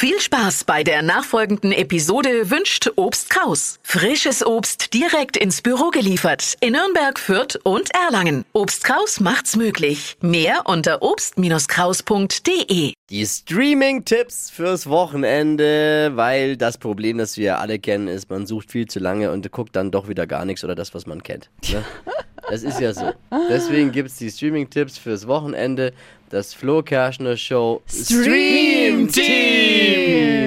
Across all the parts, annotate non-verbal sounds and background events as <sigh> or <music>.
Viel Spaß bei der nachfolgenden Episode wünscht Obst Kraus. Frisches Obst direkt ins Büro geliefert in Nürnberg, Fürth und Erlangen. Obst Kraus macht's möglich. Mehr unter obst-kraus.de. Die Streaming-Tipps fürs Wochenende, weil das Problem, das wir alle kennen, ist, man sucht viel zu lange und guckt dann doch wieder gar nichts oder das, was man kennt. Ne? <laughs> Das ist ja so. Deswegen gibt es die Streaming-Tipps fürs Wochenende. Das Flo Kerschner Show Stream Team.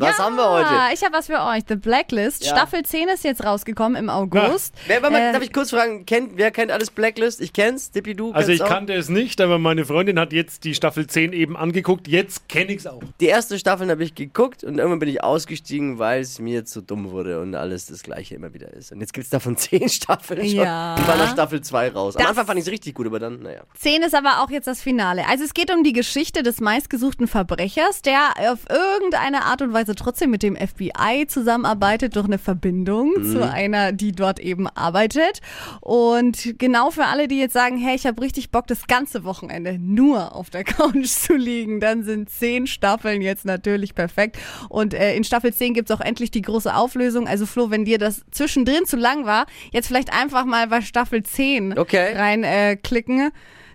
Was ja, haben wir heute? Ich habe was für euch. The Blacklist. Ja. Staffel 10 ist jetzt rausgekommen im August. Wer, wer, Äh, darf ich kurz fragen, kennt, wer kennt alles Blacklist? Ich kenn's, Dippi, du Also ich auch? kannte es nicht, aber meine Freundin hat jetzt die Staffel 10 eben angeguckt. Jetzt kenne ich es auch. Die erste Staffel habe ich geguckt und irgendwann bin ich ausgestiegen, weil es mir zu dumm wurde und alles das gleiche immer wieder ist. Und jetzt gibt es davon <laughs> zehn Staffeln schon. Ja. Und war nach Staffel 2 raus. Am Das- Anfang fand ich es richtig gut, aber dann, naja. 10 ist aber auch jetzt das Finale. Also es geht um die Geschichte des meistgesuchten Verbrechers, der auf irgendeine Art und Weise trotzdem mit dem FBI zusammenarbeitet durch eine Verbindung zu einer, die dort eben arbeitet. Und genau für alle, die jetzt sagen, hey, ich habe richtig Bock, das ganze Wochenende nur auf der <laughs> Couch zu liegen, dann sind 10 Staffeln jetzt natürlich perfekt. Und äh, in Staffel 10 gibt's auch endlich die große Auflösung. Also Flo, wenn dir das zwischendrin zu lang war, jetzt vielleicht einfach mal bei Staffel 10 Okay. rein äh, klicken.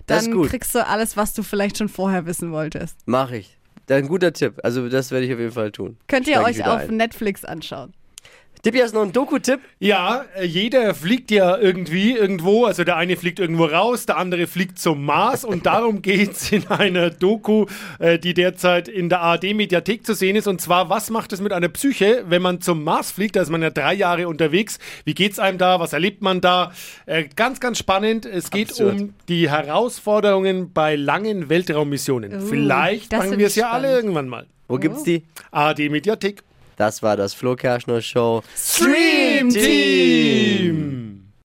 Dann kriegst du alles, was du vielleicht schon vorher wissen wolltest. Mach ich. Ein guter Tipp. Also das werde ich auf jeden Fall tun. Könnt ihr Steig euch auf ein. Netflix anschauen. Dippi, hast du noch einen Doku-Tipp? Ja, äh, jeder fliegt ja irgendwie irgendwo. Also der eine fliegt irgendwo raus, der andere fliegt zum Mars. Und darum <laughs> geht's in einer Doku, äh, die derzeit in der ARD-Mediathek zu sehen ist. Und zwar, was macht es mit einer Psyche, wenn man zum Mars fliegt? Da ist man ja drei Jahre unterwegs. Wie geht's einem da? Was erlebt man da? Äh, ganz, ganz spannend. Es geht Absurd. um die Herausforderungen bei langen Weltraummissionen. Uh, Vielleicht find wir es ja alle irgendwann mal. Wo gibt's die? ARD-Mediathek. Das war das Flo Kerschner Show Stream Team!